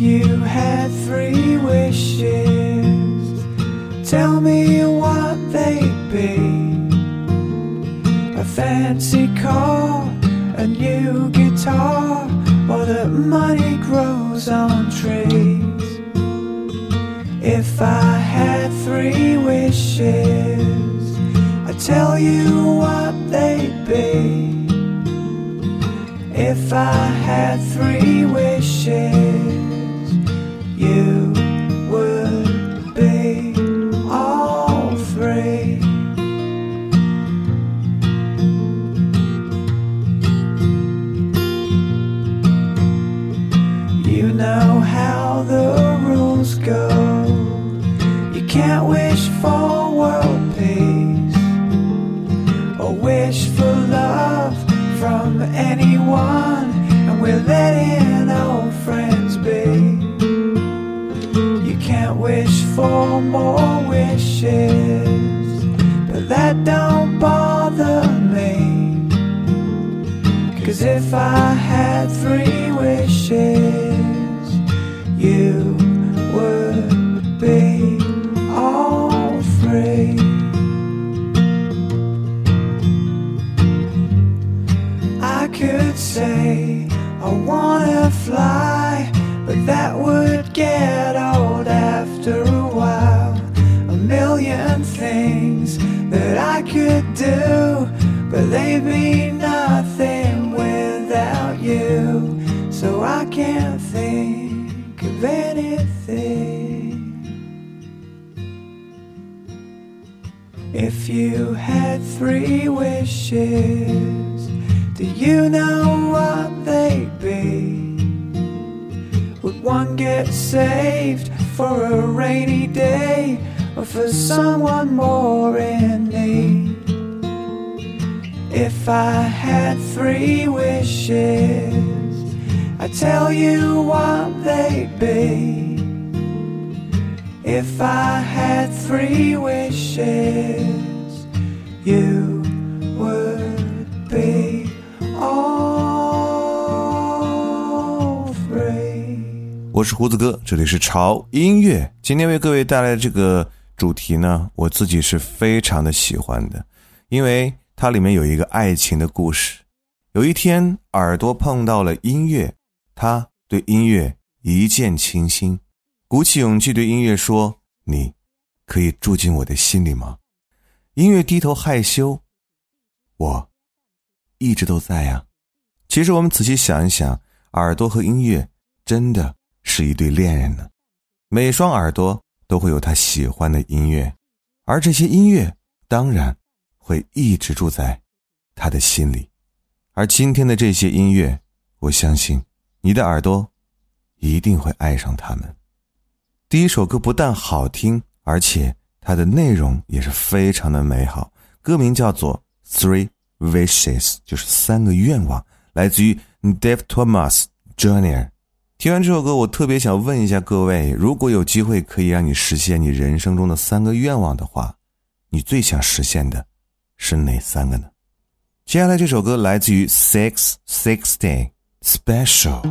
You had three wishes, tell me what they'd be. A fancy car, a new guitar, or that money grows on trees. If I had three wishes, I'd tell you what they'd be. If I had three wishes, you wishes, but that don't bother me. Cause if I had three wishes, you would be all free. I could say I wanna fly, but that would get but they'd be nothing without you. So I can't think of anything. If you had three wishes, do you know what they'd be? Would one get saved for a rainy day or for someone more in need? If I had three wishes, I'd tell you what they'd be. If I had three wishes, you would be all three. 我是胡子哥，这里是潮音乐。今天为各位带来的这个主题呢，我自己是非常的喜欢的，因为它里面有一个爱情的故事。有一天，耳朵碰到了音乐，他对音乐一见倾心，鼓起勇气对音乐说：“你可以住进我的心里吗？”音乐低头害羞：“我一直都在呀。”其实我们仔细想一想，耳朵和音乐真的是一对恋人呢。每双耳朵都会有他喜欢的音乐，而这些音乐当然会一直住在他的心里。而今天的这些音乐，我相信你的耳朵一定会爱上它们。第一首歌不但好听，而且它的内容也是非常的美好。歌名叫做《Three Wishes》，就是三个愿望，来自于 Dave Thomas Jr. 听完这首歌，我特别想问一下各位：如果有机会可以让你实现你人生中的三个愿望的话，你最想实现的是哪三个呢？接下来这首歌来自于 Six Sixteen Special。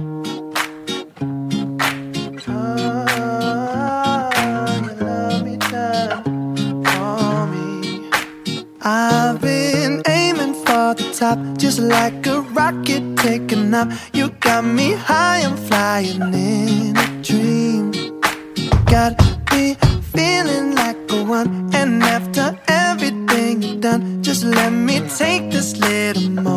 I've been aiming for the top, just like a rocket taking off. You got me high, I'm flying in a dream. Got me feeling like a one, and after everything you've just let me take this little moment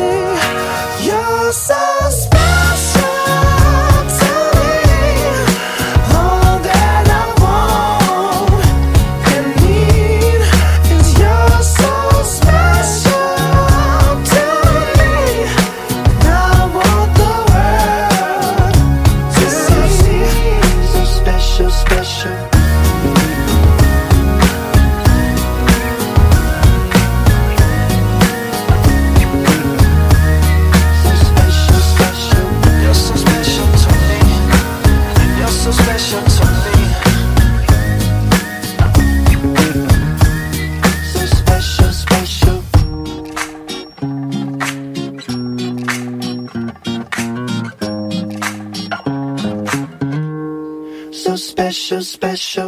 see so.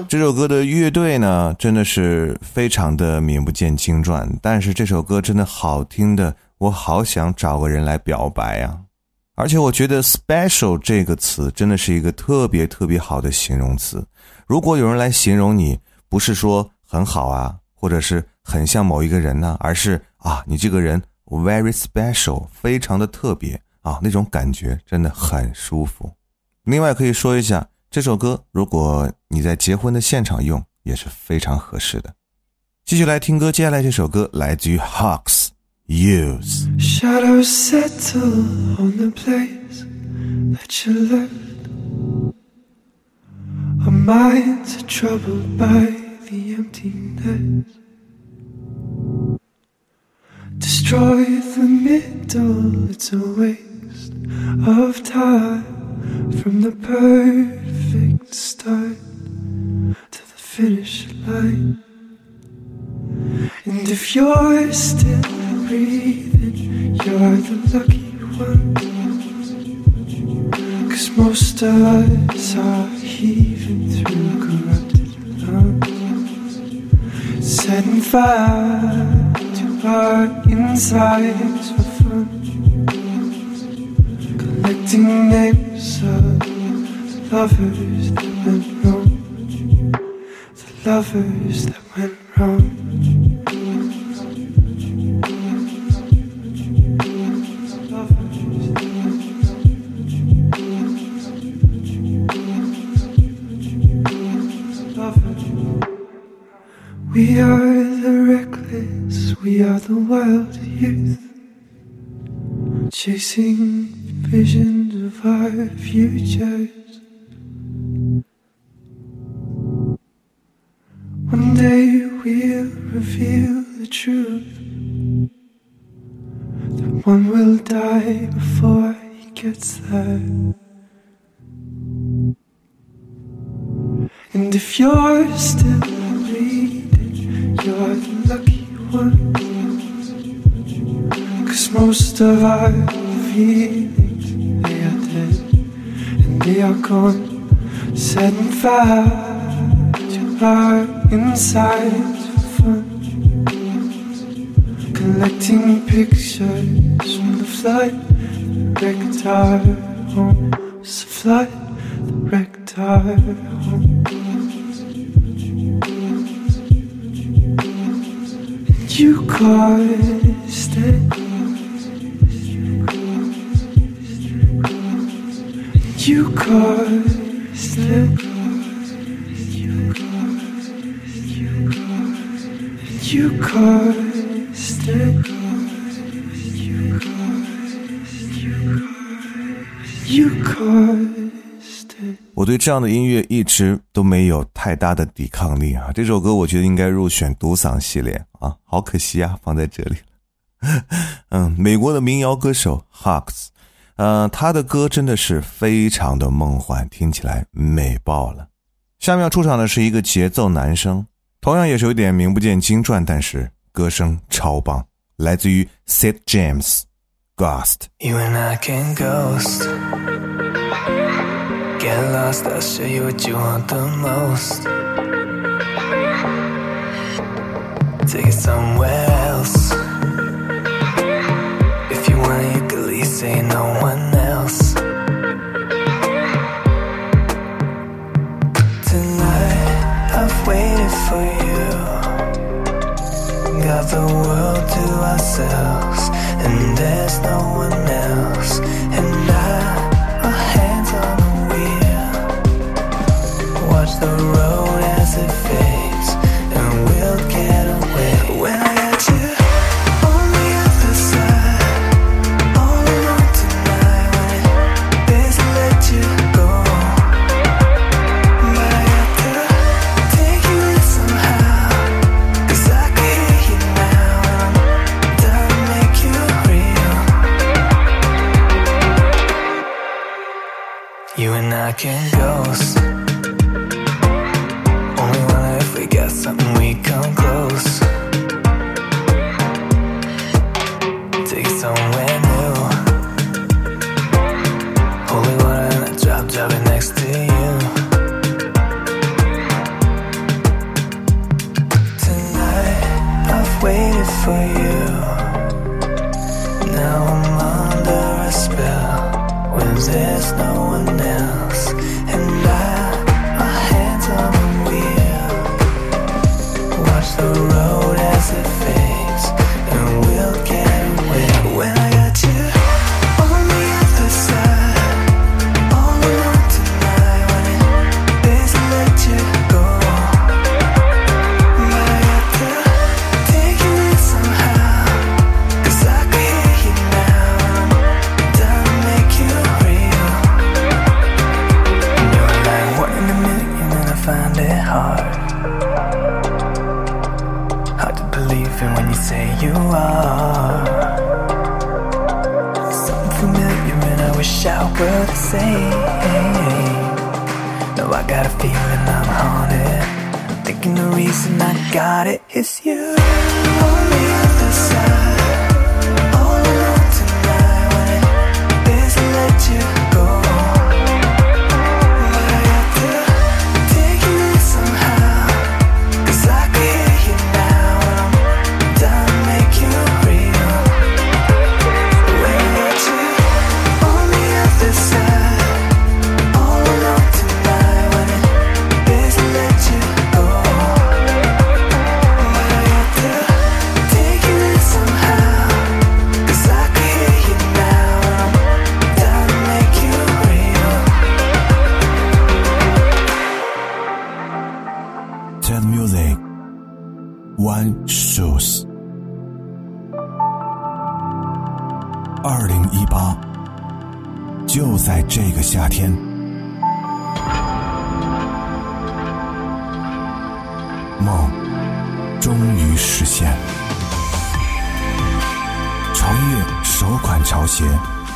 这首歌的乐队呢，真的是非常的名不见经传，但是这首歌真的好听的，我好想找个人来表白啊！而且我觉得 “special” 这个词真的是一个特别特别好的形容词。如果有人来形容你，不是说很好啊，或者是很像某一个人呢、而是啊，你这个人 very special，非常的特别啊，那种感觉真的很舒服。另外可以说一下，这首歌如果你在结婚的现场用，也是非常合适的。继续来听歌，接下来这首歌来自于 Hawks Use。 Shadows settle on the place that you left. Our minds are troubled by the emptiness. Destroy the middle, it's a waste of time from the perfect start to the finish line. And if you're still breathing, you're the lucky one. Cause most of us are heaving through corrupted lungs, setting fire to our insides for fun. Collecting names lovers that the lovers And if you're still bleeding, you're the lucky one. Cause most of our feelings, they are dead and they are gone. Setting fire to our insides for fun. Collecting pictures from the flood wrecked our home. It's the flood wrecked our home. And you caused it. You caused it. You caused it. You caused it. 我对这样的音乐一直都没有太大的抵抗力啊！这首歌我觉得应该入选独嗓系列啊，好可惜啊，放在这里。嗯，美国的民谣歌手 Hawks，呃，他的歌真的是非常的梦幻，听起来美爆了。下面要出场的是一个节奏男声，同样也是有点名不见经传，但是歌声超棒，来自于 Sid James，ghost 因为爱 can ghost Get lost, I'll show you what you want the most. Take it somewhere else. If you want, you could least say no one else. Tonight, I've waited for you. Got the world to ourselves, and there's no one else. And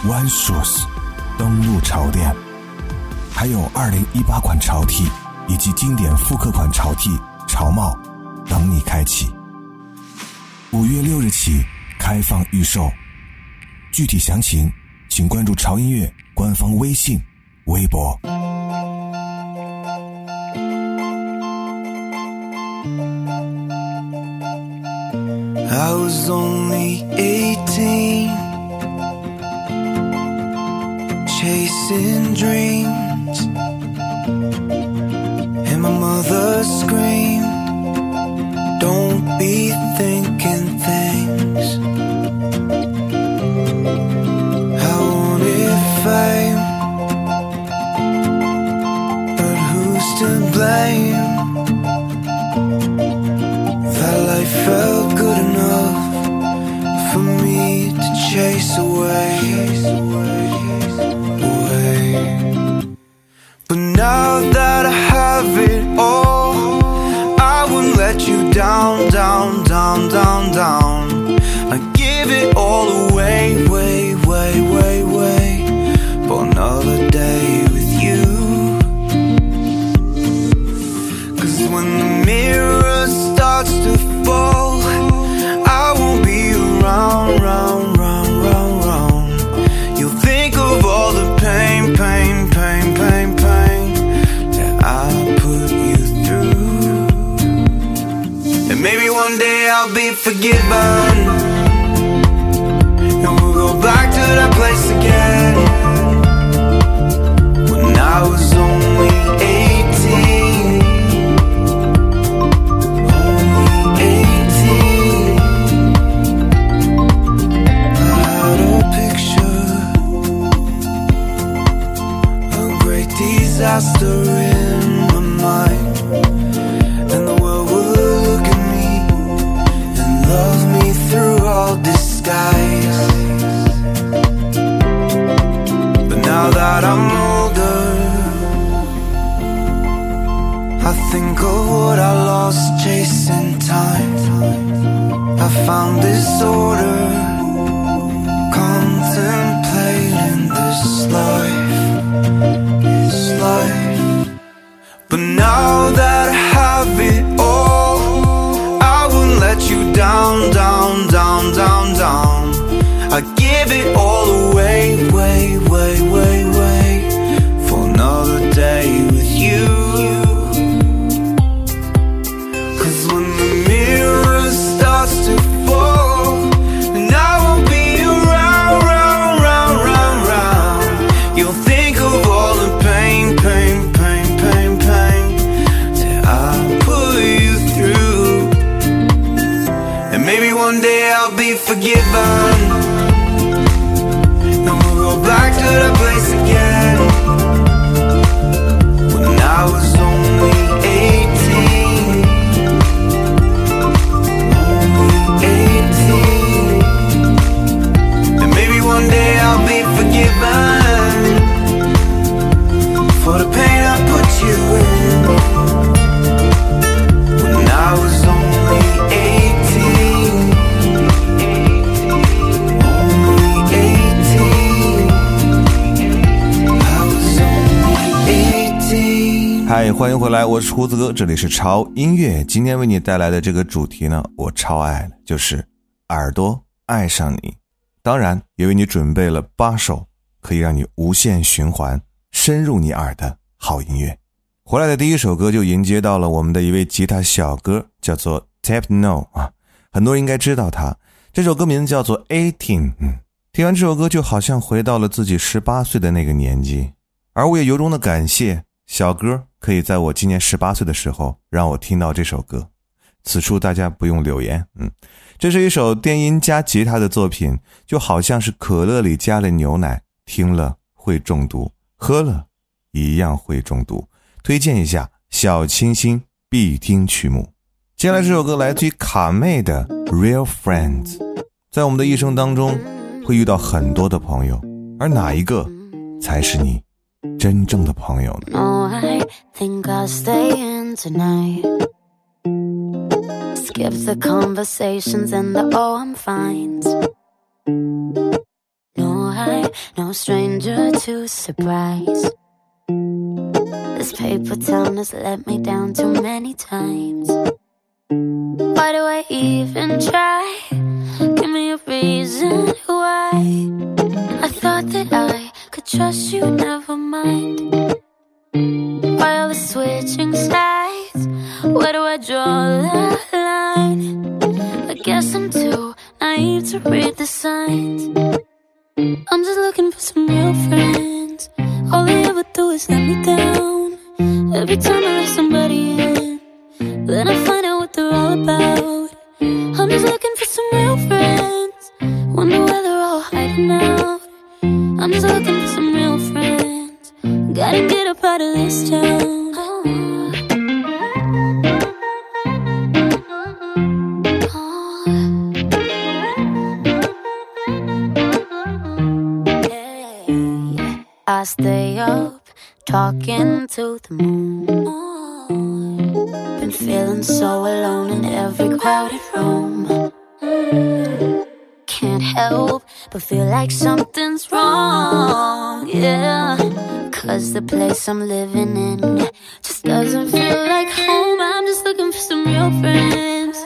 One Shoes 登陆潮店，还有二零一八款潮 T 以及经典复刻款潮 T、潮帽等你开启。五月六日起开放预售，具体详情请关注潮音乐官方微信、微博。I was only eighteen. Chasing dreams, and my mother screamed, forgive us. But now that 迎回来，我是胡子哥，这里是潮音乐。今天为你带来的这个主题呢，我超爱了，就是耳朵爱上你。当然，也为你准备了八首可以让你无限循环、深入你耳的好音乐。回来的第一首歌就迎接到了我们的一位吉他小哥，叫做 Tap No 啊，很多人应该知道他。这首歌名字叫做 Eighteen，听完这首歌就好像回到了自己十八岁的那个年纪，而我也由衷的感谢小哥可以在我今年十八岁的时候让我听到这首歌。此处大家不用留言，嗯，这是一首电音加吉他的作品，就好像是可乐里加了牛奶，听了会中毒，喝了一样会中毒。推荐一下小清新必听曲目。接下来这首歌来自于卡妹的《Real Friends》。在我们的一生当中，会遇到很多的朋友，而哪一个才是你真正的朋友呢？ No, I think I'll stay in tonight. Skip the conversations and the oh, I'm fine. No, I, no stranger to surprise. This paper town has let me down too many times. Why do I even try? Give me a reason why. I thought that I could trust you, never mind. While the switching sides, where do I draw the line? I guess I'm too naive to read the signs. I'm just looking for some real friends. All they ever do is let me down. Every time I let somebody in, then I find out what they're all about. I'm just looking for some real friends. Wonder where they're all hiding out. I'm just looking Gotta get up out of this town. I stay up talking to the moon. Been feeling so alone in every crowded room. Can't help but feel like something's wrong. Yeah. The place I'm living in just doesn't feel like home. I'm just looking for some real friends.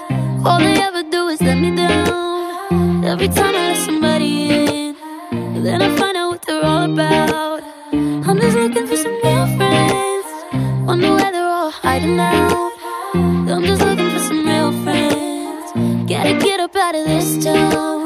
All they ever do is let me down. Every time I let somebody in, then I find out what they're all about. I'm just looking for some real friends. Wonder where they're all hiding out. I'm just looking for some real friends. Gotta get up out of this town.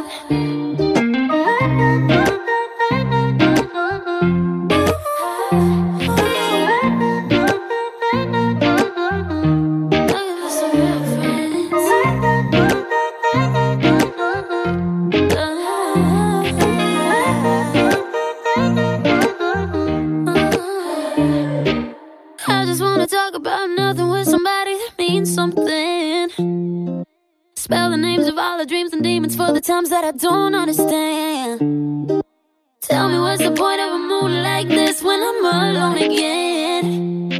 Times that I don't understand. Tell me what's the point of a moon like this when I'm alone again?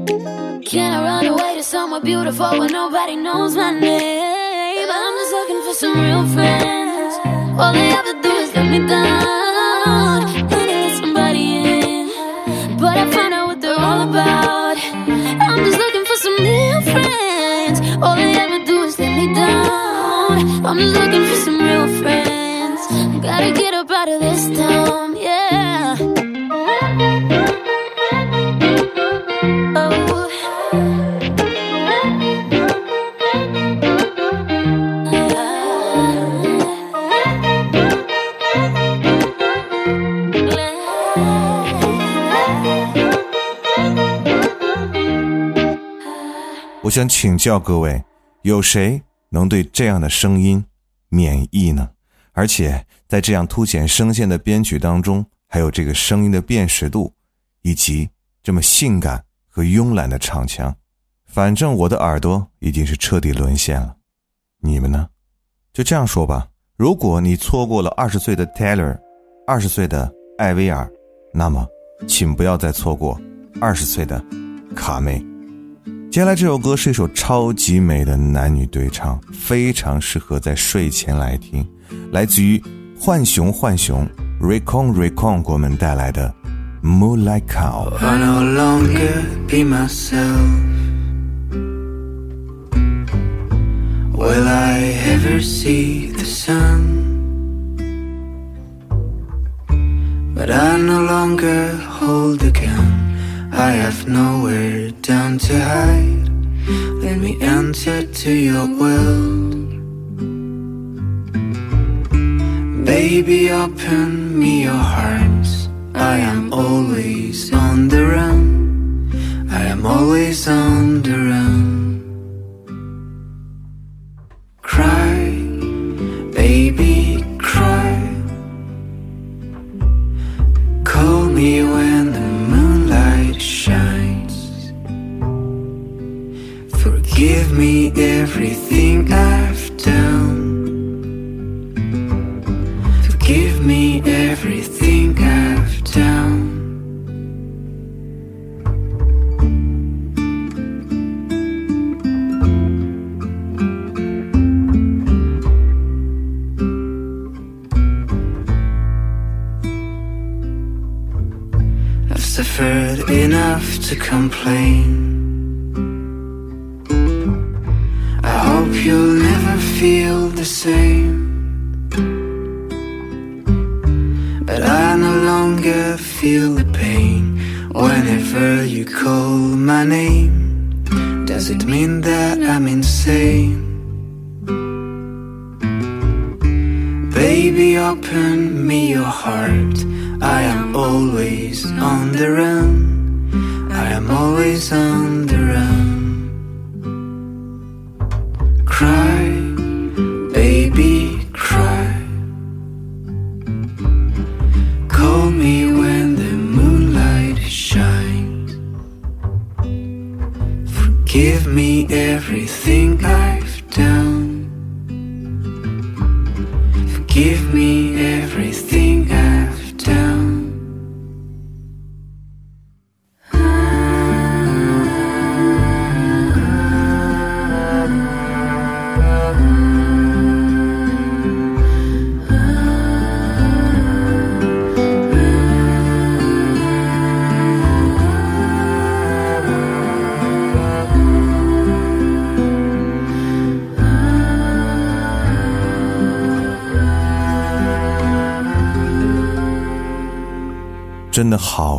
Can I run away to somewhere beautiful where nobody knows my name? I'm just looking for some real friends. All they ever do is let me down. And let somebody in, but I find out what they're all about. I'm just looking for some real friends. All they ever do is let me down. I'm just looking 想请教各位，有谁能对这样的声音免疫呢？而且在这样凸显声线的编曲当中，还有这个声音的辨识度，以及这么性感和慵懒的唱腔，反正我的耳朵已经是彻底沦陷了。你们呢？就这样说吧，如果你错过了二十岁的 Taylor，二十岁的艾薇儿，那么请不要再错过二十岁的卡妹。接下来这首歌是一首超级美的男女对唱，非常适合在睡前来听，来自于浣熊浣熊 Recon Recon 给我们带来的 Moonlight Cow。I no longer be myself. Will I ever see the sun? But I no longer hold the gun. I have nowhere down to hide. Let me enter to your world. Baby, open me your heart. I am always on the run. I am always on the run. Cry, baby, cry. Call me when me everything I've done. Forgive me everything I've done. I've suffered enough to complain. The same. Forgive me everything I've done. Forgive me everything I've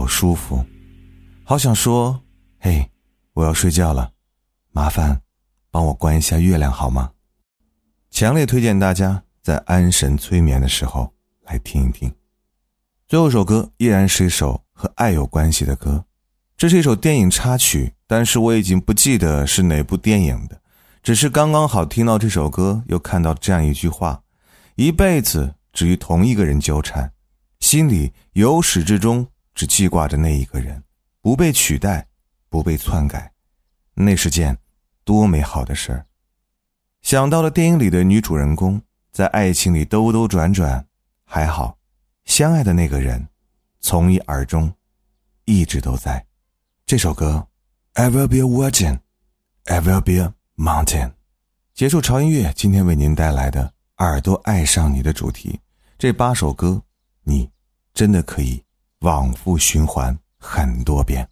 好舒服，好想说，嘿，我要睡觉了，麻烦帮我关一下月亮好吗？强烈推荐大家在安神催眠的时候来听一听。最后一首歌依然是一首和爱有关系的歌，这是一首电影插曲，但是我已经不记得是哪部电影的，只是刚刚好听到这首歌，又看到这样一句话：一辈子只与同一个人纠缠。心里由始至终只记挂着那一个人，不被取代，不被篡改，那是件多美好的事儿。想到了电影里的女主人公，在爱情里兜兜转转，还好，相爱的那个人，从一而终，一直都在。这首歌，I will be a virgin, I will be a mountain。结束潮音乐，今天为您带来的耳朵爱上你的主题，这八首歌。你真的可以往复循环很多遍。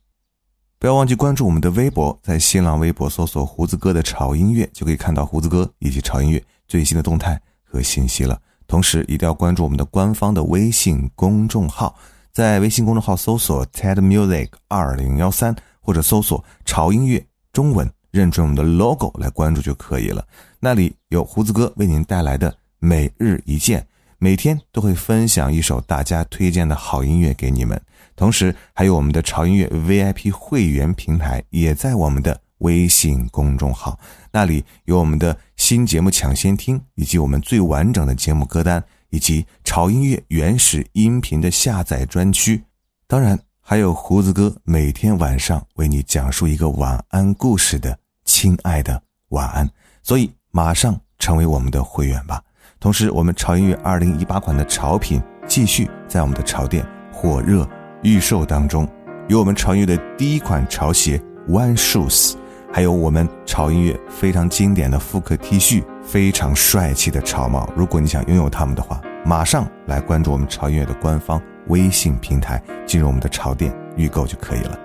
不要忘记关注我们的微博，在新浪微博搜索“胡子哥的潮音乐”，就可以看到胡子哥以及潮音乐最新的动态和信息了。同时，一定要关注我们的官方的微信公众号，在微信公众号搜索 “TED Music 二零幺三”或者搜索“潮音乐中文”，认准我们的 logo 来关注就可以了。那里有胡子哥为您带来的每日一见。每天都会分享一首大家推荐的好音乐给你们，同时还有我们的潮音乐 VIP 会员平台也在我们的微信公众号，那里有我们的新节目抢先听，以及我们最完整的节目歌单，以及潮音乐原始音频的下载专区，当然还有胡子哥每天晚上为你讲述一个晚安故事的亲爱的晚安，所以马上成为我们的会员吧。同时，我们潮音乐二零一八款的潮品继续在我们的潮店火热预售当中，有我们潮音乐的第一款潮鞋 One Shoes，还有我们潮音乐非常经典的复刻 T 恤，非常帅气的潮帽。如果你想拥有它们的话，马上来关注我们潮音乐的官方微信平台，进入我们的潮店预购就可以了。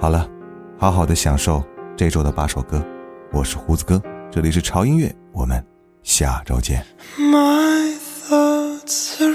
好了，好好的享受这周的八首歌，我是胡子哥，这里是潮音乐，我们。下周见。My thoughts are